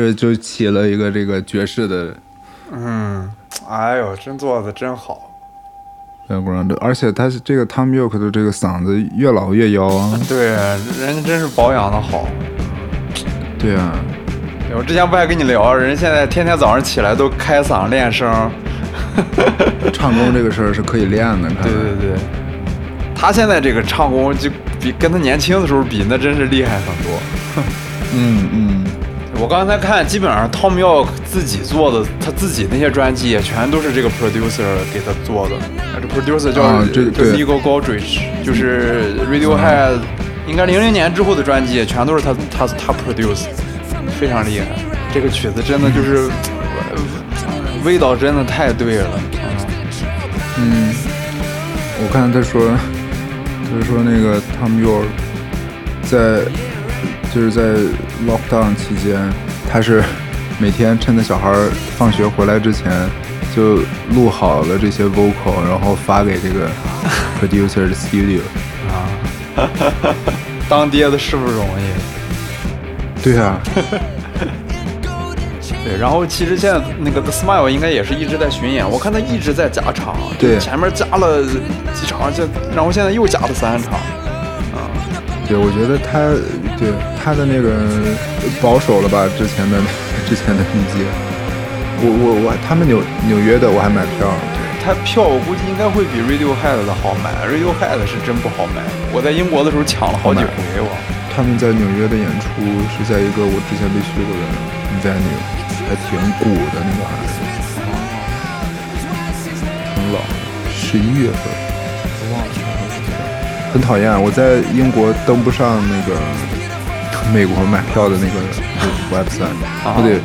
Speaker 1: 是就起了一个这个爵士的
Speaker 2: 嗯，哎呦，真做的真好。
Speaker 1: 而且他是这个 Tom York 的这个嗓子越老越妖啊。*laughs*
Speaker 2: 对，人家真是保养的好。
Speaker 1: 对啊，
Speaker 2: 我之前不还跟你聊，人现在天天早上起来都开嗓练声。
Speaker 1: 唱功这个事儿是可以练的。
Speaker 2: 对对对，他现在这个唱功就比跟他年轻的时候比，那真是厉害很多。
Speaker 1: 嗯 *laughs* 嗯，
Speaker 2: 我刚才看，基本上 Tom York 自己做的，他自己那些专辑也全都是这个 producer 给他做的。啊这 producer 叫、叫
Speaker 1: 啊这对
Speaker 2: Nigel Godrich，就是 Radiohead，、应该零零年之后的专辑也全都是他他他 produce，非常厉害。这个曲子真的就是、呃味道真的太对了。嗯
Speaker 1: 我看他说，他说那个 Tom York 在就是在 lockdown 期间，他是每天趁着小孩放学回来之前就录好了这些 vocal，然后发给这个 *laughs* producer 的 studio。
Speaker 2: 啊当爹的是不容易。
Speaker 1: 对啊，*laughs*
Speaker 2: 对，然后其实现在那个 The Smile 应该也是一直在巡演，我看他一直在加场，
Speaker 1: 对
Speaker 2: 前面加了几场，就然后现在又加了三场，
Speaker 1: 对，我觉得他对他的那个保守了吧，之前的之前的那些，我我我他们纽纽约的我还买票，
Speaker 2: 他票我估计应该会比 Radiohead 的好买，Radiohead 是真不好买，我在英国的时候抢了好几回我。
Speaker 1: 他们在纽约的演出是在一个我之前没去过的 venue，还挺古的那个还挺老的，十一月份，很讨厌，我在英国登不上那个美国买票的那个 website，我得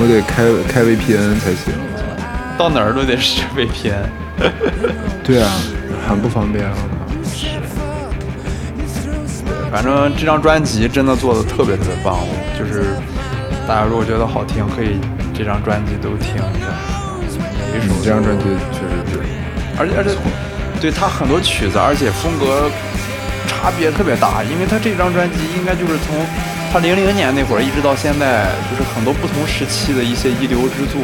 Speaker 1: 我得开开 VPN 才行。
Speaker 2: 到哪儿都得是 VPN。*laughs*
Speaker 1: 对啊，很不方便啊。
Speaker 2: 反正这张专辑真的做的特别特别棒，就是大家如果觉得好听，可以这张专辑都听一下。每一首
Speaker 1: 嗯，这张专辑确实是，
Speaker 2: 而且而且，对他很多曲子，而且风格差差别特别大，因为他这张专辑应该就是从他零零年那会儿一直到现在，就是很多不同时期的一些一流之作，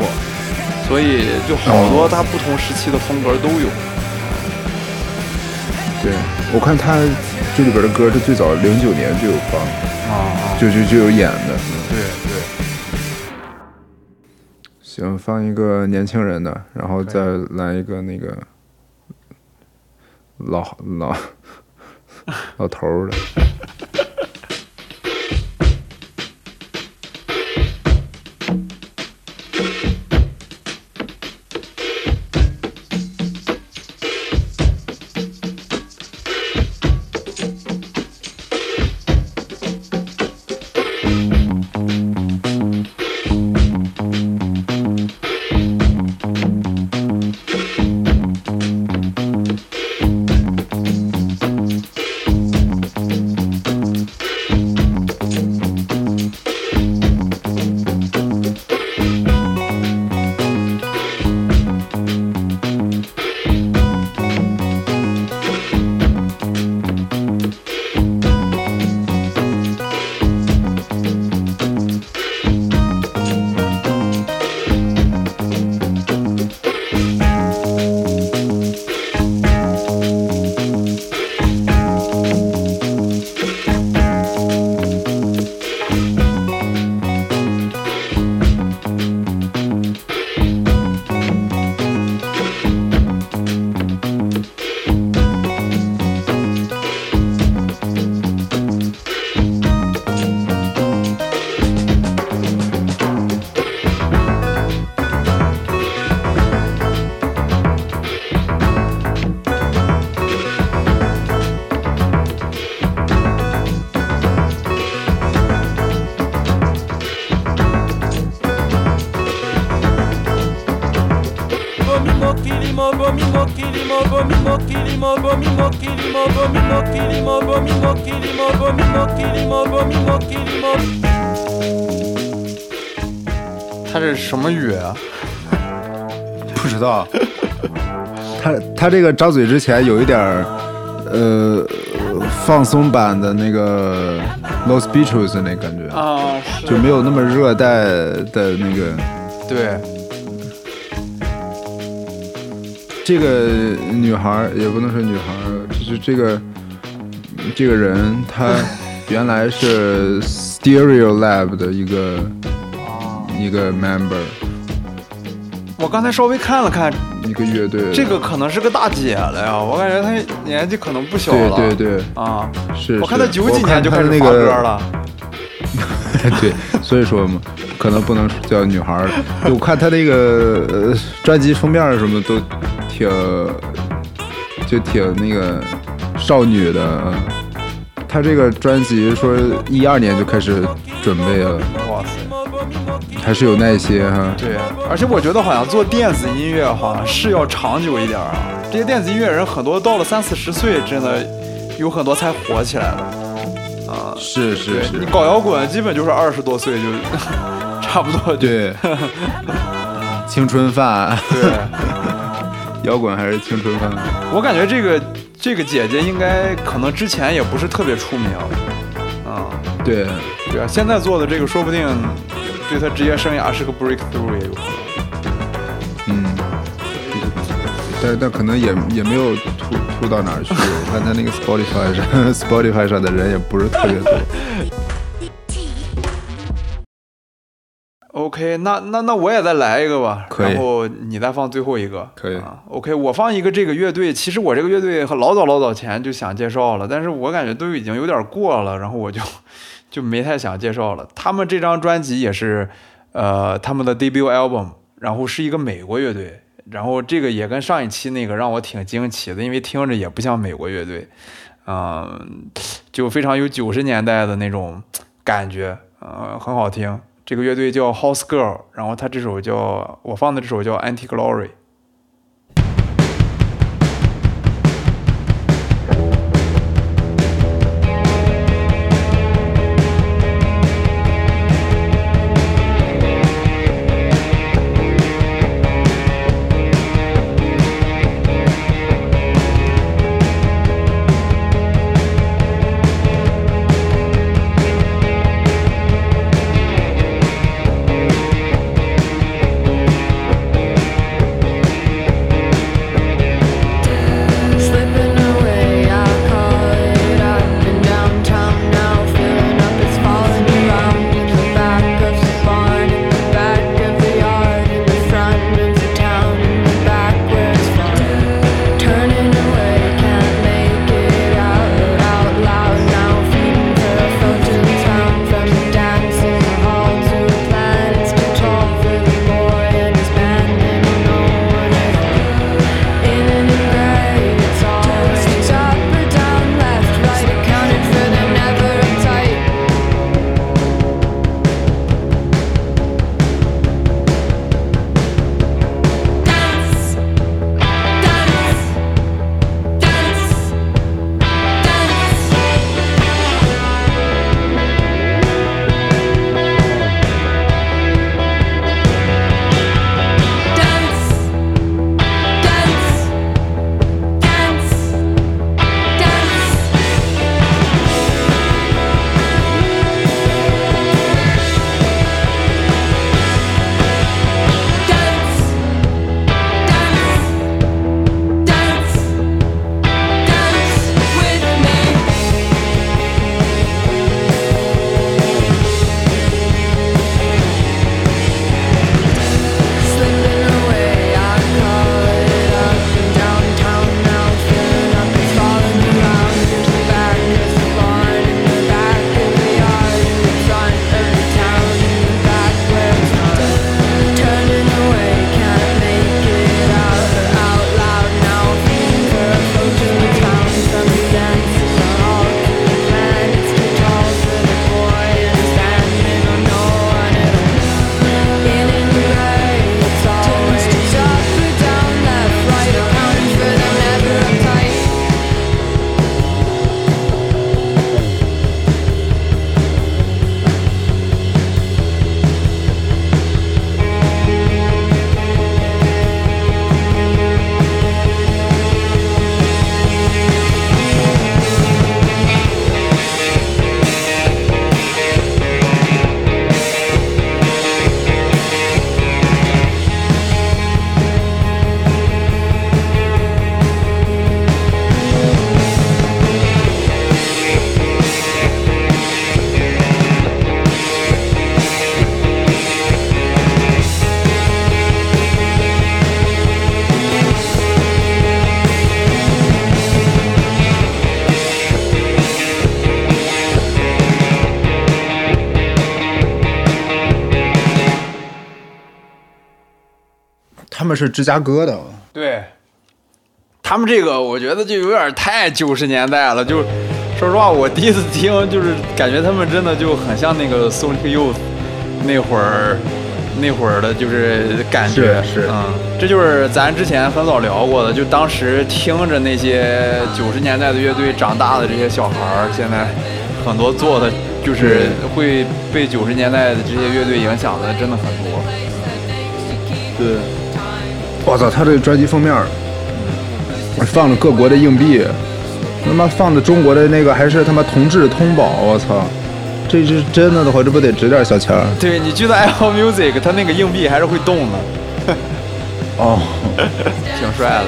Speaker 2: 所以就好多他不同时期的风格都有。
Speaker 1: 对，我看他这里边的歌是最早零九年就有放，
Speaker 2: 啊，
Speaker 1: 就就就有演的。
Speaker 2: 对对，
Speaker 1: 行，放一个年轻人的，然后再来一个那个老老老头儿的。
Speaker 2: 他这是什么语啊？*laughs*
Speaker 1: 不知道，他他这个张嘴之前有一点儿呃放松版的那个 Los Beatles 那感觉，
Speaker 2: 啊，
Speaker 1: 就没有那么热带的那个。
Speaker 2: 对，
Speaker 1: 这个女孩儿也不能说女孩儿，就是这个这个人，他 *laughs* 原来是 Stereo Lab 的一个一个 member，
Speaker 2: 我刚才稍微看了看，
Speaker 1: 一个乐队。
Speaker 2: 这个可能是个大姐了呀，我感觉她年纪可能不小了。
Speaker 1: 对对对，
Speaker 2: 啊，
Speaker 1: 是。
Speaker 2: 我看她九几年就开始
Speaker 1: 我看
Speaker 2: 发
Speaker 1: 她那个
Speaker 2: 歌了。*laughs*
Speaker 1: 对，所以说嘛，可能不能叫女孩儿。我看她那个呃专辑封面什么都挺，就挺那个少女的。嗯她这个专辑说一二年就开始准备了，
Speaker 2: 哇塞，
Speaker 1: 还是有耐心哈。
Speaker 2: 对，而且我觉得好像做电子音乐好像是要长久一点啊。这些电子音乐人很多到了三四十岁，真的有很多才火起来的。啊，
Speaker 1: 是是
Speaker 2: 是你搞摇滚基本就是二十多岁就 *laughs* 差不多就
Speaker 1: 对，*laughs* 青春饭，
Speaker 2: 对。
Speaker 1: 摇滚还是青春饭。
Speaker 2: 我感觉这个这个姐姐应该可能之前也不是特别出名，啊、
Speaker 1: 对，
Speaker 2: 对啊，现在做的这个说不定对她职业生涯是个 breakthrough 也有可能。
Speaker 1: 嗯，但但可能也也没有突突到哪儿去。我看他那个 Spotify 上 *laughs* Spotify 上的人也不是特别多。
Speaker 2: OK，那那那我也再来一个吧，然后你再放最后一个，
Speaker 1: 可以
Speaker 2: 啊。OK，我放一个这个乐队，其实我这个乐队老早老早前就想介绍了，但是我感觉都已经有点过了，然后我就就没太想介绍了。他们这张专辑也是呃他们的 debut album，然后是一个美国乐队，然后这个也跟上一期那个让我挺惊奇的，因为听着也不像美国乐队，嗯、就非常有九十年代的那种感觉，呃，很好听。这个乐队叫 House Girl，然后他这首叫我放的这首叫 Anti Glory。
Speaker 1: 们是芝加哥的，
Speaker 2: 对，他们这个我觉得就有点太九十年代了，就说实话，我第一次听就是感觉他们真的就很像那个 Sonic Youth 那会儿那会儿的，就是感觉。
Speaker 1: 是是。
Speaker 2: 嗯，这就是咱之前很早聊过的，就当时听着那些九十年代的乐队长大的这些小孩儿，现在很多做的就是。会被九十年代的这些乐队影响的，真的很多。
Speaker 1: 对，我操，他这个专辑封面儿放了各国的硬币，他妈放的中国的那个还是他妈同志通宝，我操，这是真的的话，这不得值点小钱儿？
Speaker 2: 对你去到 Apple Music，它那个硬币还是会动的，
Speaker 1: 哦，*laughs*
Speaker 2: 挺帅的。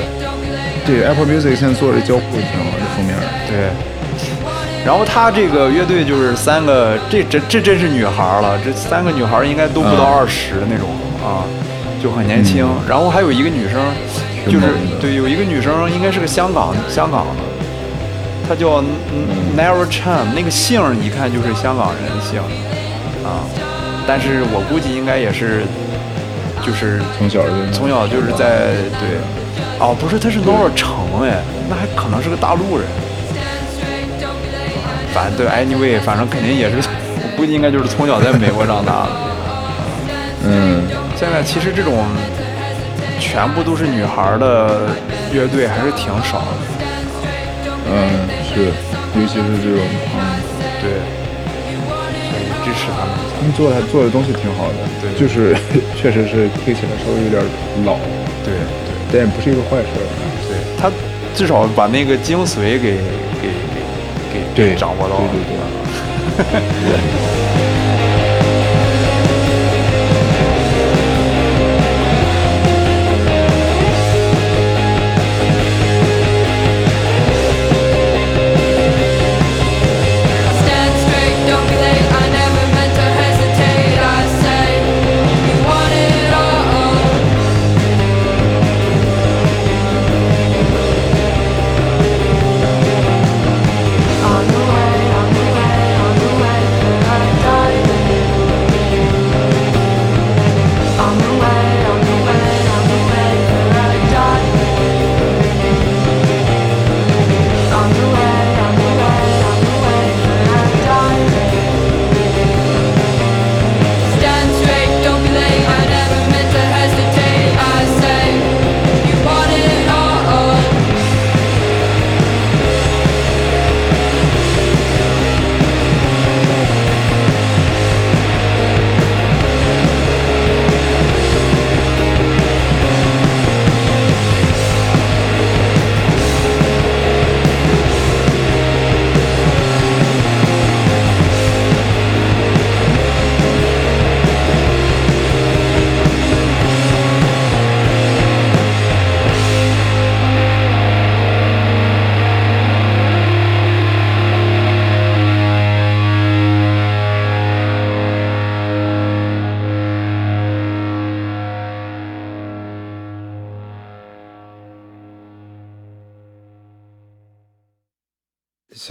Speaker 1: 对，Apple Music 现在做的交互挺好，这封面。
Speaker 2: 对，然后他这个乐队就是三个，这这这真是女孩了，这三个女孩应该都不到
Speaker 1: 嗯
Speaker 2: 二十的那种啊，就很年轻。然后还有一个女生，就是对，有一个女生应该是个香港香港的，她叫
Speaker 1: 嗯
Speaker 2: Nara Chan，那个姓儿一看就是香港人姓啊，但是我估计应该也是就是
Speaker 1: 从小就
Speaker 2: 从小就是在对，哦，不是，她是 Nora 成哎，那还可能是个大陆人。反正对，anyway，反正肯定也是，*laughs* 我估计应该就是从小在美国长大的。
Speaker 1: 嗯，
Speaker 2: 现在其实这种全部都是女孩的乐队还是挺少的。
Speaker 1: 嗯，是，尤其是这种，嗯，
Speaker 2: 对，所以支持他们一下。
Speaker 1: 他们做的做的东西挺好的，
Speaker 2: 对
Speaker 1: 就是 *laughs* 确实是听起来稍微有点老，
Speaker 2: 对对
Speaker 1: 但也不是一个坏事。
Speaker 2: 对，他至少把那个精髓给给给给
Speaker 1: 对
Speaker 2: 掌握到了。
Speaker 1: 对对对 *laughs*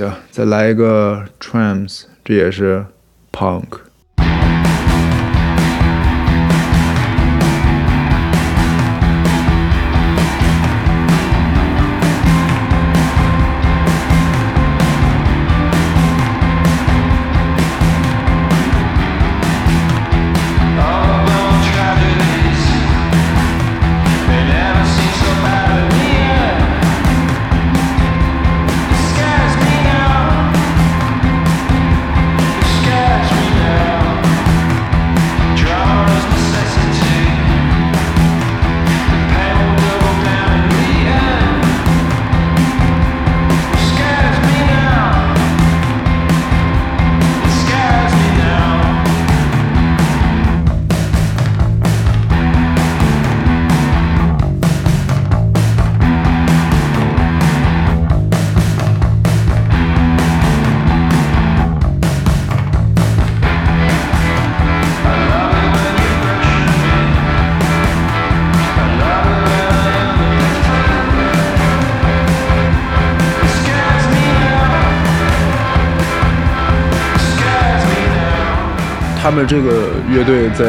Speaker 1: 行，再来一个 Trams，这也是 Punk。这个乐队在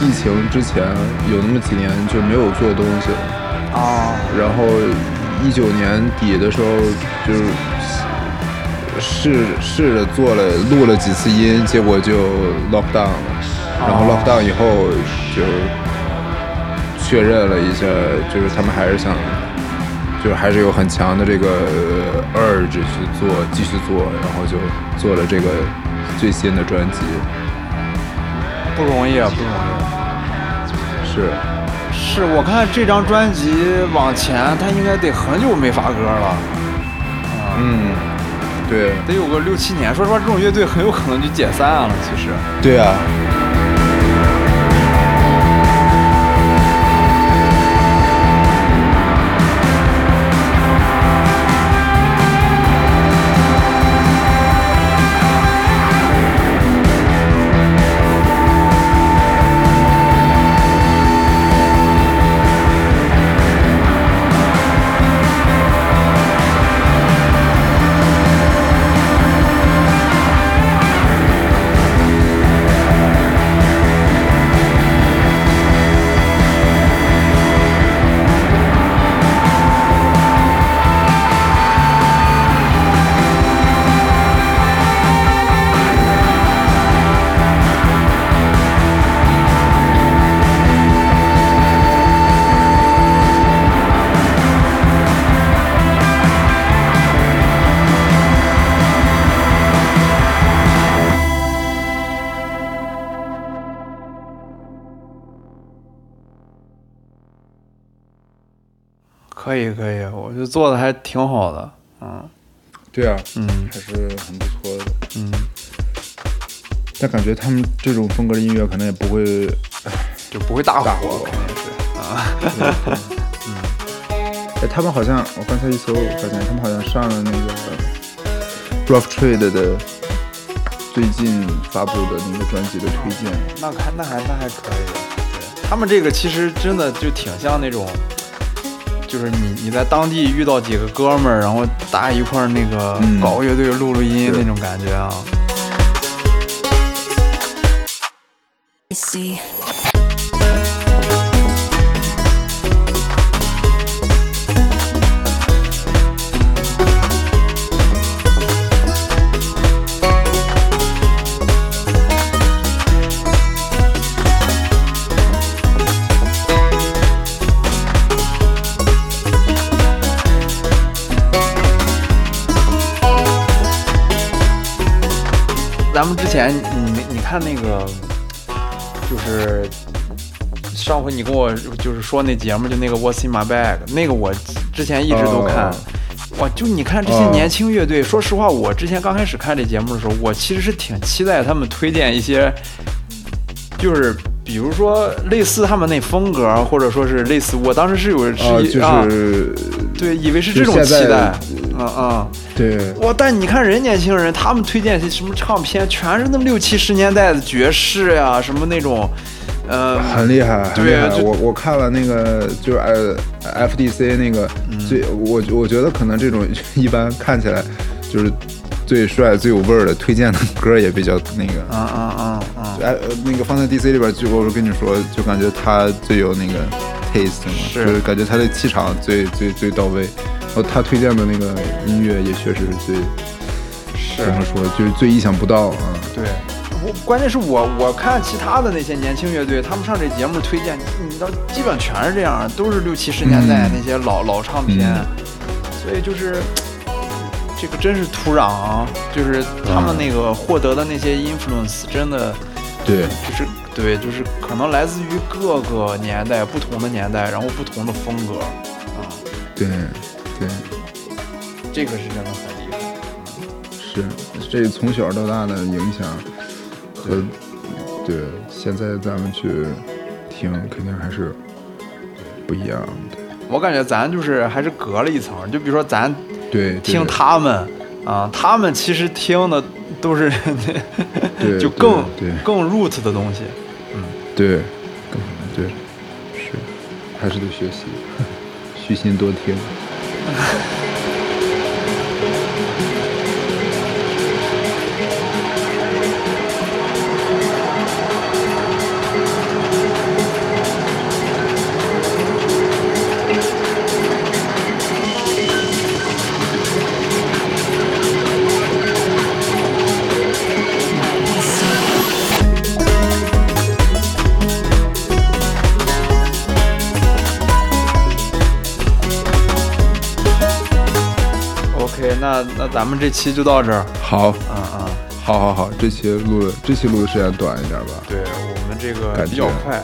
Speaker 1: 疫情之前有那么几年就没有做东西了，
Speaker 2: 啊，
Speaker 1: 然后一九年底的时候就是试试着做了录了几次音，结果就 lock down 了，然后 lock down 以后就确认了一下，就是他们还是想。就是还是有很强的这个呃 urge 去做，继续做，然后就做了这个最新的专辑。
Speaker 2: 不容易啊，不容易。
Speaker 1: 是，
Speaker 2: 是我看这张专辑往前，他应该得很久没发歌了，
Speaker 1: 嗯，对，
Speaker 2: 得有个六七年。说实话，这种乐队很有可能就解散了。其实，
Speaker 1: 对啊，
Speaker 2: 嗯
Speaker 1: 还是很不错的。
Speaker 2: 嗯，
Speaker 1: 但感觉他们这种风格的音乐可能也不会，
Speaker 2: 就不会大
Speaker 1: 大
Speaker 2: 火，
Speaker 1: 火
Speaker 2: 肯定是啊。*laughs*
Speaker 1: 哎，他们好像我刚才一搜，发现他们好像上了那个 Rough Trade 的最近发布的那个专辑的推荐。
Speaker 2: 那还那还那还可以。对他们这个其实真的就挺像那种，就是你你在当地遇到几个哥们儿，然后大家一块儿那个
Speaker 1: 嗯
Speaker 2: 搞乐队录录音那种感觉啊。们之前你你看那个，就是上回你跟我就是说那节目，就那个 What's in My Bag，那个我之前一直都看。
Speaker 1: 哦
Speaker 2: 哇，就你看这些
Speaker 1: 哦
Speaker 2: 年轻乐队，说实话，我之前刚开始看这节目的时候，我其实是挺期待他们推荐一些，就是比如说类似他们那风格，或者说是类似，我当时是有是
Speaker 1: 啊，
Speaker 2: 一、
Speaker 1: 就
Speaker 2: 啊，
Speaker 1: 是
Speaker 2: 对，以为是这种期待，嗯嗯。
Speaker 1: 对，
Speaker 2: 哇！但你看人年轻人，他们推荐些什么唱片，全是那么六七十年代的爵士呀，什么那种，呃，
Speaker 1: 很厉害，很厉害。我我看了那个就是呃 FDC 那个
Speaker 2: 嗯
Speaker 1: 最，我我觉得可能这种 *laughs* 一般看起来就是最帅最有味儿的，推荐的歌也比较那个。
Speaker 2: 啊啊啊啊，
Speaker 1: 哎，呃那个放在 DC 里边，就我跟你说，就感觉他最有那个 taste 嘛，
Speaker 2: 是
Speaker 1: 就是感觉他的气场最最最到位。然后他推荐的那个音乐也确实是最
Speaker 2: 是
Speaker 1: 怎么说，就是最意想不到啊。
Speaker 2: 对。我关键是我我看其他的那些年轻乐队，他们上这节目推荐，你知道，基本全是这样，都是六七十年代
Speaker 1: 嗯
Speaker 2: 那些老、老唱片，
Speaker 1: 嗯
Speaker 2: 所以就是这个真是土壤啊，就是他们那个获得的那些 influence，真的
Speaker 1: 对，
Speaker 2: 就是对，就是可能来自于各个年代、不同的年代，然后不同的风格，啊、
Speaker 1: 对，对，
Speaker 2: 这个是真的很厉害。
Speaker 1: 是这从小到大的影响和对现在咱们去听，肯定还是不一样的。
Speaker 2: 我感觉咱就是还是隔了一层，就比如说咱
Speaker 1: 对，
Speaker 2: 听他们啊，他们其实听的都是
Speaker 1: 对 *laughs*
Speaker 2: 就更
Speaker 1: 对对
Speaker 2: 更 root 的东西。
Speaker 1: 嗯对，更对，是，还是得学习，*laughs* 虚心多听。
Speaker 2: Yeah. 咱们这期就到这儿。
Speaker 1: 好，
Speaker 2: 嗯嗯，
Speaker 1: 好，好，好，这期录的这期录的时间短一点吧。
Speaker 2: 对我们这个比较快，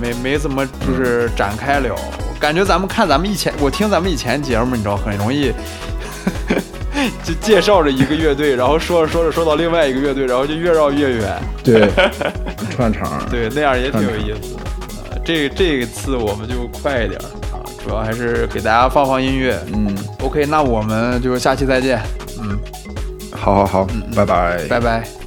Speaker 2: 没没怎么就是展开了。我感觉咱们看咱们以前，我听咱们以前节目，你知道很容易。*laughs* 就介绍着一个乐队，然后说着说着说到另外一个乐队，然后就越绕越远。
Speaker 1: 对，*laughs* 串场。
Speaker 2: 对，那样也挺有意思的。呃，这这个次我们就快一点主要还是给大家放放音乐。
Speaker 1: 嗯
Speaker 2: ，OK，那我们就下期再见。嗯，
Speaker 1: 好好好，嗯拜
Speaker 2: 拜，拜
Speaker 7: 拜。